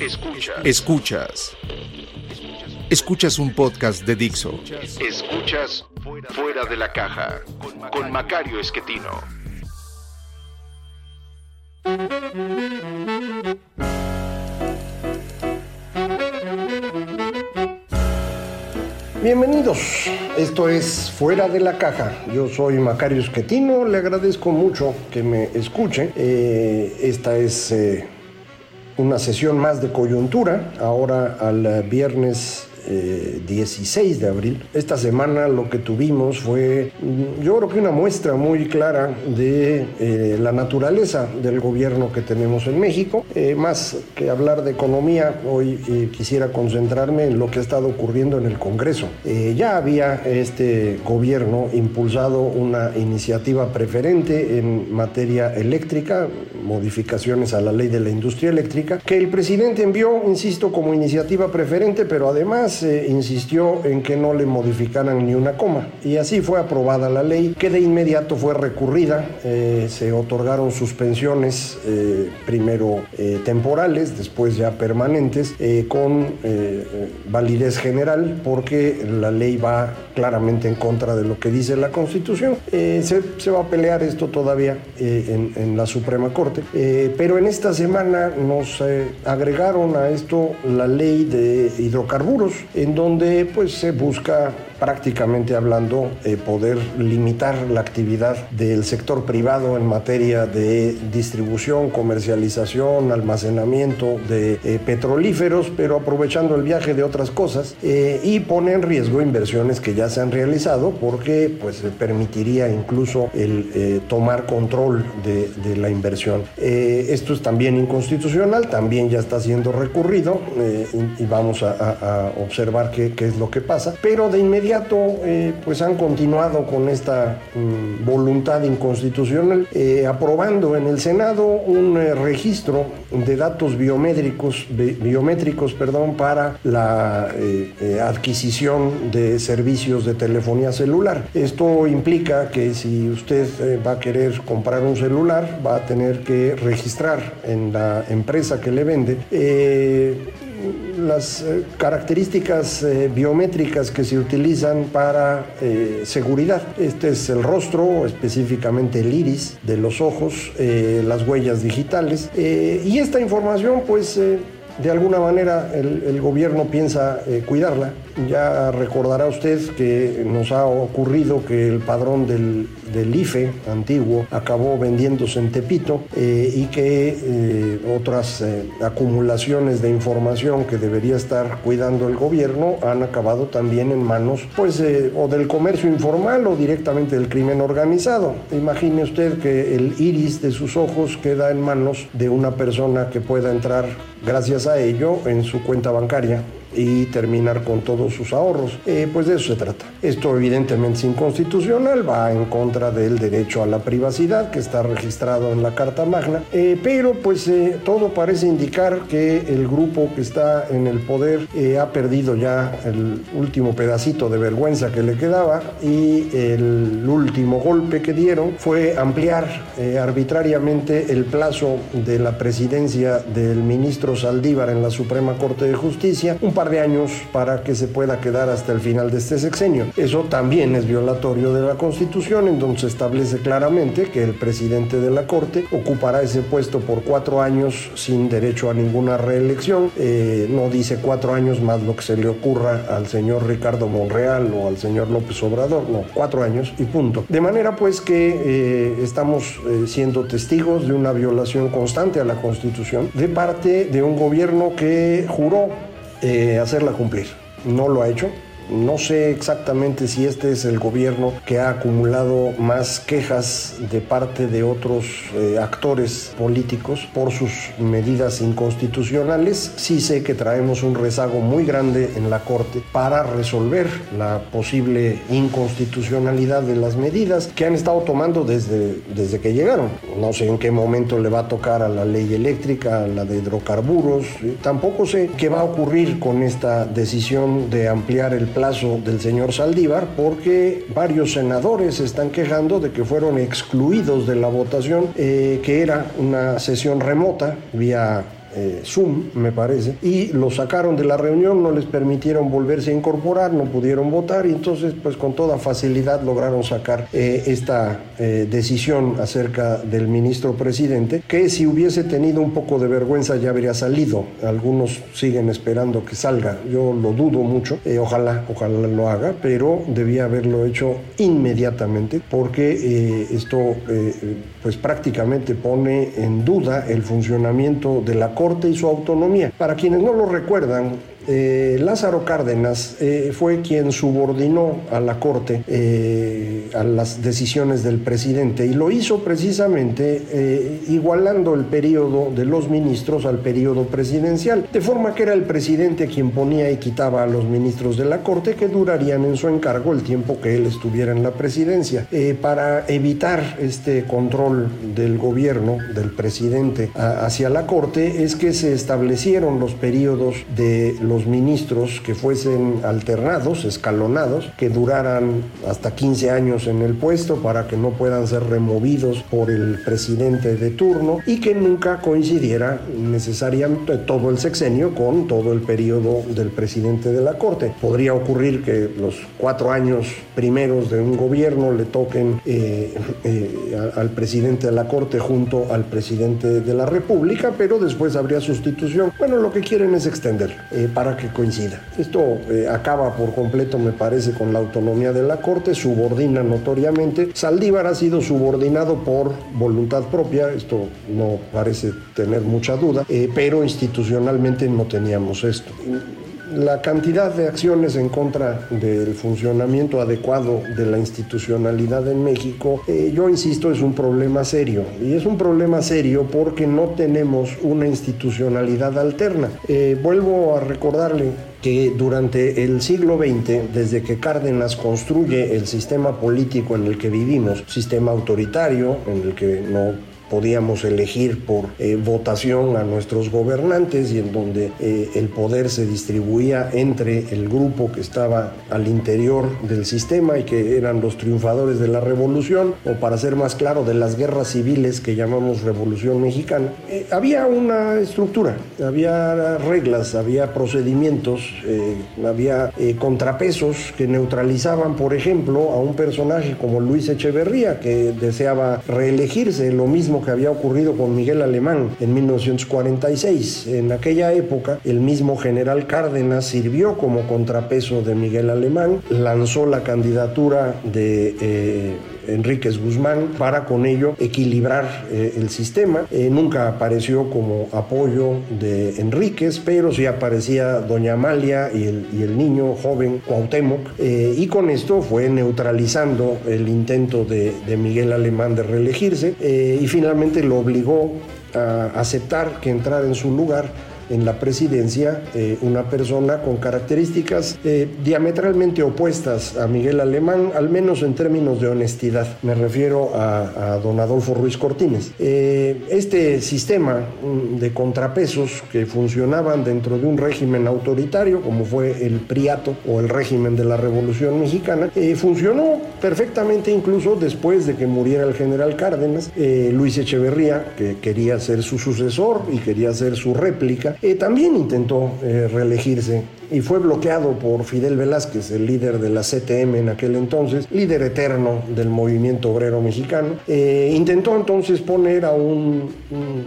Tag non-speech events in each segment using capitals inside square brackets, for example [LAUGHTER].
Escuchas. Escuchas. Escuchas un podcast de Dixo. Escuchas Fuera de la Caja con Macario Esquetino. Bienvenidos, esto es Fuera de la Caja. Yo soy Macario Esquetino, le agradezco mucho que me escuche. Eh, esta es eh, una sesión más de coyuntura, ahora al viernes 16 eh, de abril. Esta semana lo que tuvimos fue, mm, yo creo que una muestra muy clara de eh, la naturaleza del gobierno que tenemos en México. Eh, más que hablar de economía, hoy quisiera concentrarme en lo que ha estado ocurriendo en el Congreso. ya había este gobierno impulsado una iniciativa preferente en materia eléctrica, modificaciones a la ley de la industria eléctrica, que el presidente envió, insisto, como iniciativa preferente, pero además insistió en que no le modificaran ni una coma. Y así fue aprobada la ley, que de inmediato fue recurrida. Eh, se otorgaron suspensiones, eh, primero eh, temporales, después ya permanentes, con validez general, porque la ley va claramente en contra de lo que dice la Constitución. Se, va a pelear esto todavía en, en, la Suprema Corte, pero en esta semana nos agregaron a esto la ley de hidrocarburos, en donde pues se busca prácticamente hablando, eh, poder limitar la actividad del sector privado en materia de distribución, comercialización, almacenamiento de eh, petrolíferos, pero aprovechando el viaje de otras cosas eh, y pone en riesgo inversiones que ya se han realizado porque pues permitiría incluso el tomar control de, la inversión. esto es también inconstitucional, también ya está siendo recurrido y, vamos a, observar qué, qué es lo que pasa, pero de inmediato eh, pues han continuado con esta mm, voluntad inconstitucional, eh, aprobando en el Senado un eh, registro de datos biométricos, biométricos perdón, para la adquisición de servicios de telefonía celular. Esto implica que si usted va a querer comprar un celular, va a tener que registrar en la empresa que le vende las eh, características eh, biométricas que se utilizan para eh, seguridad. Este es el rostro, específicamente el iris de los ojos, las huellas digitales. y esta información, pues, de alguna manera el, gobierno piensa cuidarla. Ya recordará usted que nos ha ocurrido que el padrón del, IFE antiguo acabó vendiéndose en Tepito eh, y que eh, otras eh, acumulaciones de información que debería estar cuidando el gobierno han acabado también en manos pues o del comercio informal o directamente del crimen organizado. Imagine usted que el iris de sus ojos queda en manos de una persona que pueda entrar gracias a ello en su cuenta bancaria y terminar con todos sus ahorros. Eh, pues de eso se trata. Esto evidentemente es inconstitucional, va en contra del derecho a la privacidad que está registrado en la Carta Magna, eh, pero pues eh, todo parece indicar que el grupo que está en el poder ha perdido ya el último pedacito de vergüenza que le quedaba y el último golpe que dieron fue ampliar arbitrariamente el plazo de la presidencia del ministro Saldívar en la Suprema Corte de Justicia, un par de años para que se pueda quedar hasta el final de este sexenio. Eso también es violatorio de la Constitución, en donde se establece claramente que el presidente de la Corte ocupará ese puesto por cuatro años sin derecho a ninguna reelección. Eh, no dice cuatro años más lo que se le ocurra al señor Ricardo Monreal o al señor López Obrador, no, cuatro años y punto. De manera pues que eh, estamos eh, siendo testigos de una violación constante a la Constitución de parte de un gobierno que juró eh, hacerla cumplir. No lo ha hecho. No sé exactamente si este es el gobierno que ha acumulado más quejas de parte de otros eh, actores políticos por sus medidas inconstitucionales. Sí sé que traemos un rezago muy grande en la Corte para resolver la posible inconstitucionalidad de las medidas que han estado tomando desde, desde que llegaron. No sé en qué momento le va a tocar a la ley eléctrica, a la de hidrocarburos. Tampoco sé qué va a ocurrir con esta decisión de ampliar el plazo del señor Saldívar porque varios senadores están quejando de que fueron excluidos de la votación, eh, que era una sesión remota vía eh, Zoom, me parece, y lo sacaron de la reunión, no les permitieron volverse a incorporar, no pudieron votar y entonces pues con toda facilidad lograron sacar eh, esta eh, decisión acerca del ministro presidente, que si hubiese tenido un poco de vergüenza ya habría salido. Algunos siguen esperando que salga, yo lo dudo mucho, ojalá, ojalá lo haga, pero debía haberlo hecho inmediatamente porque esto pues prácticamente pone en duda el funcionamiento de la Corte y su autonomía. Para quienes no lo recuerdan, eh, Lázaro Cárdenas eh, fue quien subordinó a la Corte eh, a las decisiones del presidente y lo hizo precisamente igualando el periodo de los ministros al periodo presidencial, de forma que era el presidente quien ponía y quitaba a los ministros de la Corte que durarían en su encargo el tiempo que él estuviera en la presidencia. para evitar este control del gobierno, del presidente hacia la Corte, es que se establecieron los periodos de los ministros que fuesen alternados, escalonados, que duraran hasta 15 años en el puesto para que no puedan ser removidos por el presidente de turno y que nunca coincidiera necesariamente todo el sexenio con todo el periodo del presidente de la Corte. Podría ocurrir que los cuatro años primeros de un gobierno le toquen eh, eh, al presidente de la Corte junto al presidente de la República, pero después habría sustitución. Bueno, lo que quieren es extender eh, que coincida. Esto eh, acaba por completo, me parece, con la autonomía de la Corte, subordina notoriamente. Saldívar ha sido subordinado por voluntad propia, esto no parece tener mucha duda, eh, pero institucionalmente no teníamos esto la cantidad de acciones en contra del funcionamiento adecuado de la institucionalidad en México, eh, yo insisto, es un problema serio. Y es un problema serio porque no tenemos una institucionalidad alterna. Eh, vuelvo a recordarle que durante el siglo XX, desde que Cárdenas construye el sistema político en el que vivimos, sistema autoritario, en el que no podíamos elegir por eh, votación a nuestros gobernantes y en donde eh, el poder se distribuía entre el grupo que estaba al interior del sistema y que eran los triunfadores de la revolución o para ser más claro de las guerras civiles que llamamos revolución mexicana. Eh, había una estructura, había reglas, había procedimientos, había contrapesos que neutralizaban, por ejemplo, a un personaje como Luis Echeverría que deseaba reelegirse, lo mismo que había ocurrido con Miguel Alemán en 1946. En aquella época, el mismo general Cárdenas sirvió como contrapeso de Miguel Alemán, lanzó la candidatura de... Eh, Enríquez Guzmán para con ello equilibrar eh, el sistema. Eh, nunca apareció como apoyo de Enríquez, pero sí aparecía doña Amalia y el, niño joven Cuauhtémoc y con esto fue neutralizando el intento de, de Miguel Alemán de reelegirse y finalmente finalmente lo obligó a aceptar que entrara en su lugar en la presidencia eh, una persona con características eh, diametralmente opuestas a Miguel Alemán, al menos en términos de honestidad. Me refiero a, don Adolfo Ruiz Cortines. Eh, este sistema mm, de contrapesos que funcionaban dentro de un régimen autoritario, como fue el Priato o el régimen de la Revolución Mexicana, funcionó perfectamente incluso después de que muriera el general Cárdenas. Luis Echeverría, que quería ser su sucesor y quería ser su réplica, eh, también intentó eh, reelegirse y fue bloqueado por Fidel Velázquez, el líder de la CTM en aquel entonces, líder eterno del movimiento obrero mexicano. Eh, intentó entonces poner a un,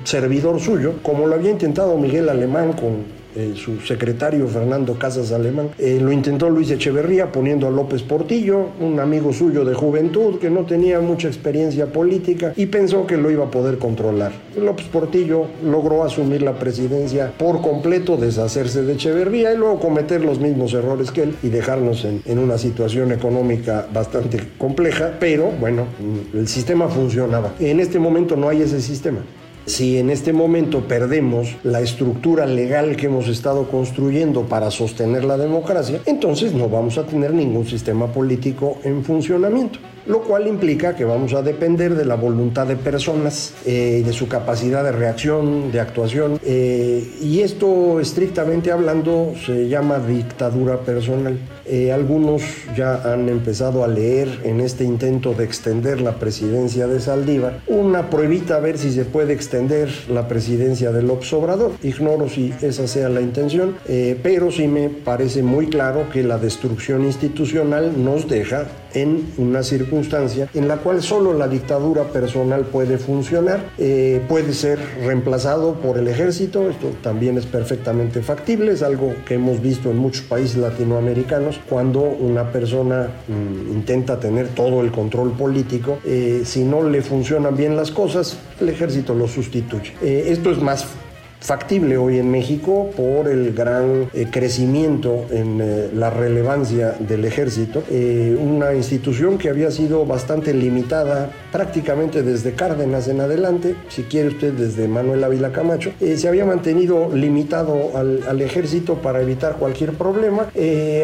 servidor suyo, como lo había intentado Miguel Alemán con su secretario Fernando Casas Alemán. Eh, lo intentó Luis Echeverría poniendo a López Portillo, un amigo suyo de juventud que no tenía mucha experiencia política y pensó que lo iba a poder controlar. López Portillo logró asumir la presidencia por completo, deshacerse de Echeverría y luego cometer los mismos errores que él y dejarnos en una situación económica bastante compleja, pero bueno, el sistema funcionaba. En este momento no hay ese sistema. Si en este momento perdemos la estructura legal que hemos estado construyendo para sostener la democracia, entonces no vamos a tener ningún sistema político en funcionamiento lo cual implica que vamos a depender de la voluntad de personas eh, de su capacidad de reacción, de actuación. Eh, y esto, estrictamente hablando, se llama dictadura personal. Eh, algunos ya han empezado a leer en este intento de extender la presidencia de Saldívar una pruebita a ver si se puede extender la presidencia del Obrador. Ignoro si esa sea la intención, pero sí me parece muy claro que la destrucción institucional nos deja en una circunstancia en la cual solo la dictadura personal puede funcionar, eh, puede ser reemplazado por el ejército, esto también es perfectamente factible, es algo que hemos visto en muchos países latinoamericanos, cuando una persona mm, intenta tener todo el control político, eh, si no le funcionan bien las cosas, el ejército lo sustituye. Eh, esto es más factible hoy en México por el gran eh, crecimiento en eh, la relevancia del ejército, eh, una institución que había sido bastante limitada prácticamente desde Cárdenas en adelante, si quiere usted desde Manuel Ávila Camacho, se había mantenido limitado al, ejército para evitar cualquier problema,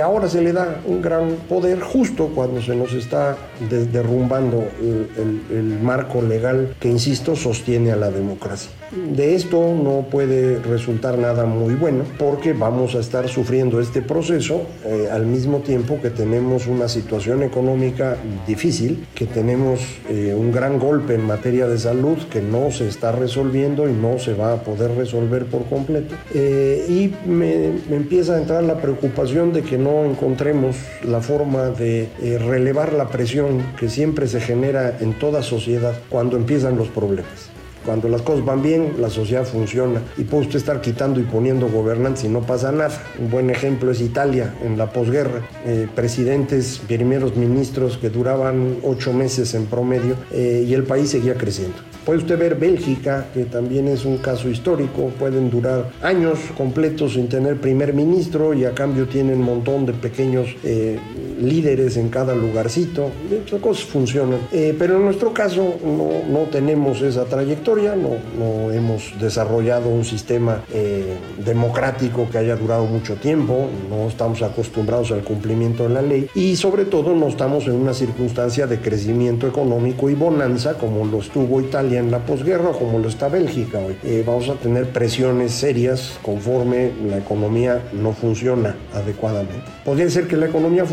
ahora se le da un gran poder justo cuando se nos está derrumbando el marco legal que, insisto, sostiene a la democracia. De esto no puede resultar nada muy bueno porque vamos a estar sufriendo este proceso eh, al mismo tiempo que tenemos una situación económica difícil, que tenemos eh, un gran golpe en materia de salud que no se está resolviendo y no se va a poder resolver por completo. Eh, y me, me, empieza a entrar la preocupación de que no encontremos la forma de relevar la presión que siempre se genera en toda sociedad cuando empiezan los problemas. Cuando las cosas van bien, la sociedad funciona y puede usted estar quitando y poniendo gobernantes y no pasa nada. Un buen ejemplo es Italia en la posguerra. Eh, presidentes, primeros ministros que duraban ocho meses en promedio eh, y el país seguía creciendo. Puede usted ver Bélgica, que también es un caso histórico, pueden durar años completos sin tener primer ministro y a cambio tienen un montón de pequeños eh, líderes en cada lugarcito. Esas cosas funcionan. pero en nuestro caso no, no tenemos esa trayectoria no, no hemos desarrollado un sistema eh, democrático que haya durado mucho tiempo, no estamos acostumbrados al cumplimiento de la ley y sobre todo no estamos en una circunstancia de crecimiento económico y bonanza como lo estuvo Italia en la posguerra como lo está Bélgica hoy. Eh, vamos a tener presiones serias conforme la economía no funciona adecuadamente. Podría ser que la economía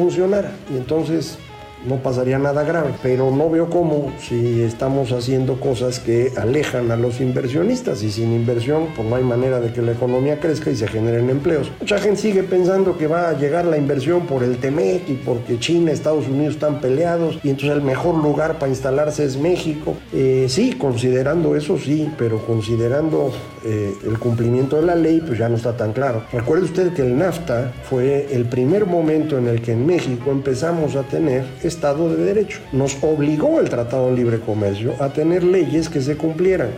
y entonces no pasaría nada grave, pero no veo cómo si estamos haciendo cosas que alejan a los inversionistas y sin inversión pues no hay manera de que la economía crezca y se generen empleos. Mucha gente sigue pensando que va a llegar la inversión por el TEMEC y porque China, Estados Unidos están peleados y entonces el mejor lugar para instalarse es México. Eh, sí, considerando eso sí, pero considerando eh, el cumplimiento de la ley pues ya no está tan claro. Recuerde usted que el NAFTA fue el primer momento en el que en México empezamos a tener Estado de Derecho. Nos obligó el Tratado de Libre Comercio a tener leyes que se cumplieran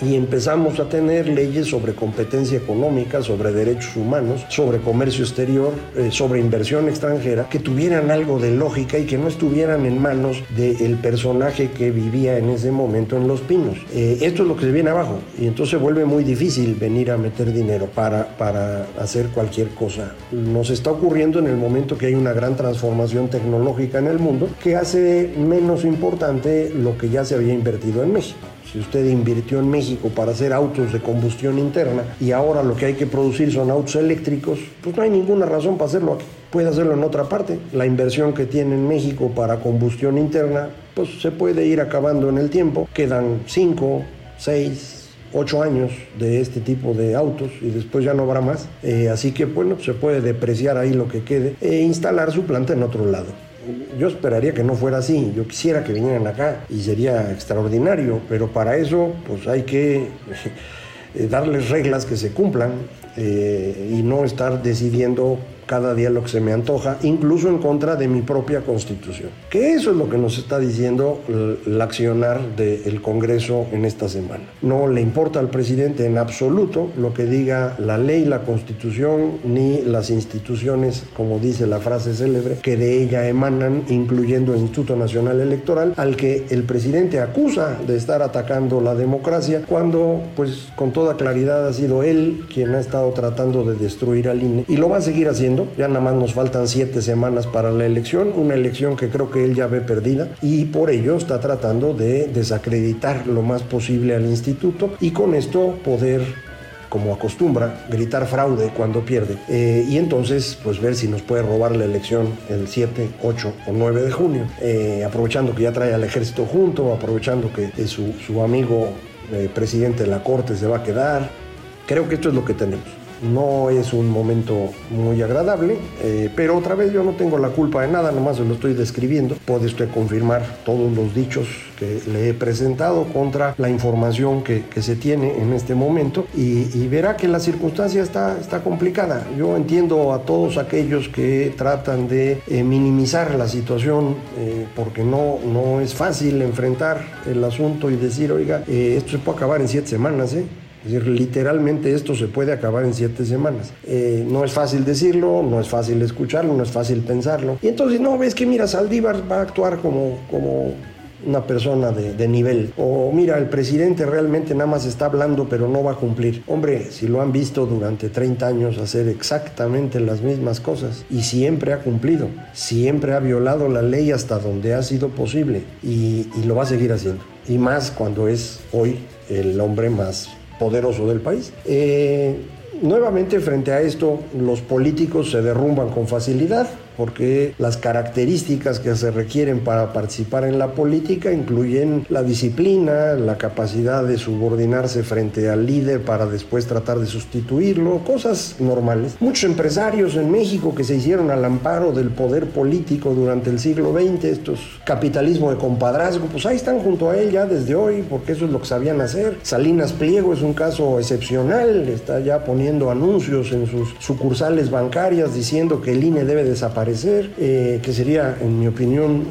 y empezamos a tener leyes sobre competencia económica, sobre derechos humanos, sobre comercio exterior, eh, sobre inversión extranjera, que tuvieran algo de lógica y que no estuvieran en manos del personaje que vivía en ese momento en Los Pinos. Eh, esto es lo que se viene abajo y entonces vuelve muy difícil venir a meter dinero para, para hacer cualquier cosa. Nos está ocurriendo en el momento que hay una gran transformación tecnológica en el mundo que hace menos importante lo que ya se había invertido en México. Si usted invirtió en México para hacer autos de combustión interna y ahora lo que hay que producir son autos eléctricos, pues no hay ninguna razón para hacerlo aquí. Puede hacerlo en otra parte. La inversión que tiene en México para combustión interna, pues se puede ir acabando en el tiempo. Quedan 5, 6, 8 años de este tipo de autos y después ya no habrá más. Eh, así que bueno, se puede depreciar ahí lo que quede e instalar su planta en otro lado yo esperaría que no fuera así. Yo quisiera que vinieran acá y sería extraordinario, pero para eso pues hay que [LAUGHS] eh, darles reglas que se cumplan eh, y no estar decidiendo cada día lo que se me antoja, incluso en contra de mi propia constitución. Que eso es lo que nos está diciendo el accionar del Congreso en esta semana. No le importa al presidente en absoluto lo que diga la ley, la constitución, ni las instituciones, como dice la frase célebre, que de ella emanan, incluyendo el Instituto Nacional Electoral, al que el presidente acusa de estar atacando la democracia, cuando, pues, con toda claridad ha sido él quien ha estado tratando de destruir al INE y lo va a seguir haciendo ya nada más nos faltan siete semanas para la elección, una elección que creo que él ya ve perdida y por ello está tratando de desacreditar lo más posible al instituto y con esto poder como acostumbra, gritar fraude cuando pierde. Eh, y entonces, pues ver si nos puede robar la elección el 7, 8 o 9 de junio. Eh, aprovechando que ya trae al ejército junto, aprovechando que su, su amigo eh, presidente de la Corte se va a quedar. Creo que esto es lo que tenemos. No es un momento muy agradable, eh, pero otra vez yo no tengo la culpa de nada, nomás se lo estoy describiendo. Puede usted confirmar todos los dichos que le he presentado contra la información que, se tiene en este momento y, verá que la circunstancia está, está complicada. Yo entiendo a todos aquellos que tratan de eh, minimizar la situación eh, porque no, no es fácil enfrentar el asunto y decir, oiga, esto se puede acabar en siete semanas, ¿eh? Es decir, literalmente esto se puede acabar en siete semanas. Eh, no es fácil decirlo, no es fácil escucharlo, no es fácil pensarlo. Y entonces, no, ves que mira, Saldívar va a actuar como, como una persona de, nivel. O mira, el presidente realmente nada más está hablando pero no va a cumplir. Hombre, si lo han visto durante 30 años hacer exactamente las mismas cosas y siempre ha cumplido, siempre ha violado la ley hasta donde ha sido posible y lo va a seguir haciendo. Y más cuando es hoy el hombre más poderoso del país. Eh, nuevamente frente a esto, los políticos se derrumban con facilidad porque las características que se requieren para participar en la política incluyen la disciplina, la capacidad de subordinarse frente al líder para después tratar de sustituirlo, cosas normales. Muchos empresarios en México que se hicieron al amparo del poder político durante el siglo XX, estos capitalismo de compadrazgo, pues ahí están junto a él ya desde hoy, porque eso es lo que sabían hacer. Salinas Pliego es un caso excepcional, está ya poniendo anuncios en sus sucursales bancarias diciendo que el INE debe desaparecer eh, que sería, en mi opinión,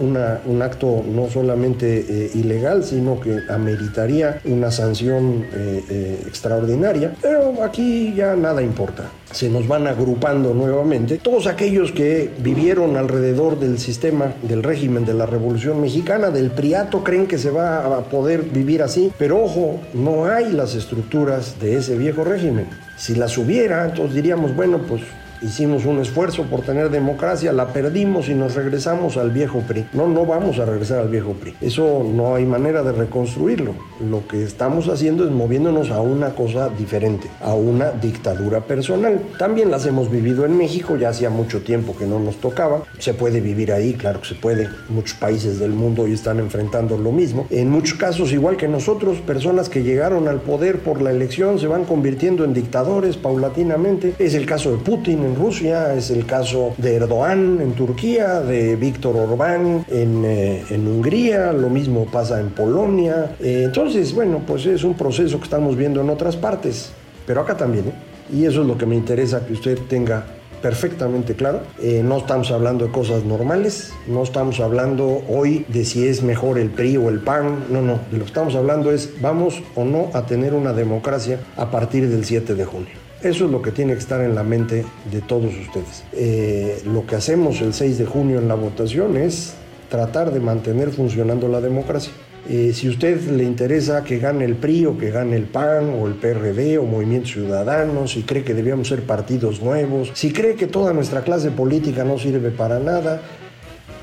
un acto no solamente eh, ilegal, sino que ameritaría una sanción eh, extraordinaria. Pero aquí ya nada importa se nos van agrupando nuevamente. Todos aquellos que vivieron alrededor del sistema, del régimen de la Revolución Mexicana, del Priato, creen que se va a poder vivir así, pero ojo, no hay las estructuras de ese viejo régimen. Si las hubiera, entonces diríamos, bueno, pues hicimos un esfuerzo por tener democracia, la perdimos y nos regresamos al viejo PRI. No, no vamos a regresar al viejo PRI. Eso no hay manera de reconstruirlo. Lo que estamos haciendo es moviéndonos a una cosa diferente, a una dictadura personal. También las hemos vivido en México, ya hacía mucho tiempo que no nos tocaba. Se puede vivir ahí, claro que se puede. Muchos países del mundo hoy están enfrentando lo mismo. En muchos casos, igual que nosotros, personas que llegaron al poder por la elección se van convirtiendo en dictadores paulatinamente. Es el caso de Putin en Rusia, es el caso de Erdogan en Turquía, de Víctor Orbán en, eh, Hungría, lo mismo pasa en Polonia. Eh, entonces, bueno, pues es un proceso que estamos viendo en otras partes, pero acá también. ¿eh? Y eso es lo que me interesa que usted tenga perfectamente claro. no estamos hablando de cosas normales, no estamos hablando hoy de si es mejor el PRI o el PAN, no, no, de lo que estamos hablando es vamos o no a tener una democracia a partir del 7 de junio. Eso es lo que tiene que estar en la mente de todos ustedes. Eh, lo que hacemos el 6 de junio en la votación es tratar de mantener funcionando la democracia. Eh, si a usted le interesa que gane el PRI o que gane el PAN o el PRD o Movimiento Ciudadano, si cree que debíamos ser partidos nuevos, si cree que toda nuestra clase política no sirve para nada,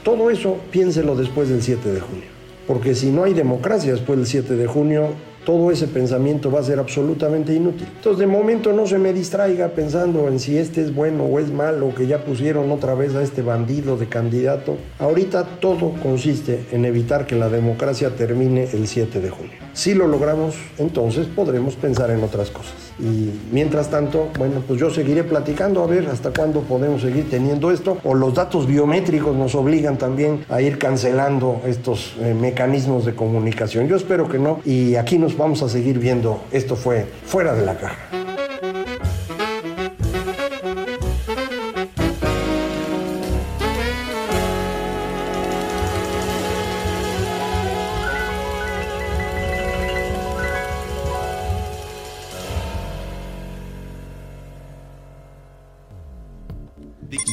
todo eso piénselo después del 7 de junio. Porque si no hay democracia después del 7 de junio, todo ese pensamiento va a ser absolutamente inútil. Entonces, de momento no se me distraiga pensando en si este es bueno o es malo, que ya pusieron otra vez a este bandido de candidato. Ahorita todo consiste en evitar que la democracia termine el 7 de junio. Si lo logramos, entonces podremos pensar en otras cosas. Y mientras tanto, bueno, pues yo seguiré platicando a ver hasta cuándo podemos seguir teniendo esto. O los datos biométricos nos obligan también a ir cancelando estos eh, mecanismos de comunicación. Yo espero que no. Y aquí nos vamos a seguir viendo. Esto fue fuera de la caja.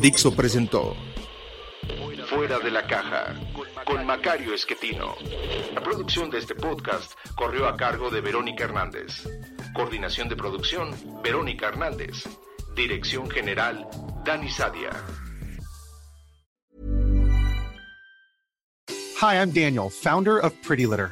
Dixo presentó Fuera de la caja con Macario Esquetino. La producción de este podcast corrió a cargo de Verónica Hernández. Coordinación de producción, Verónica Hernández. Dirección general, Dani Sadia. Hi, I'm Daniel, founder of Pretty Litter.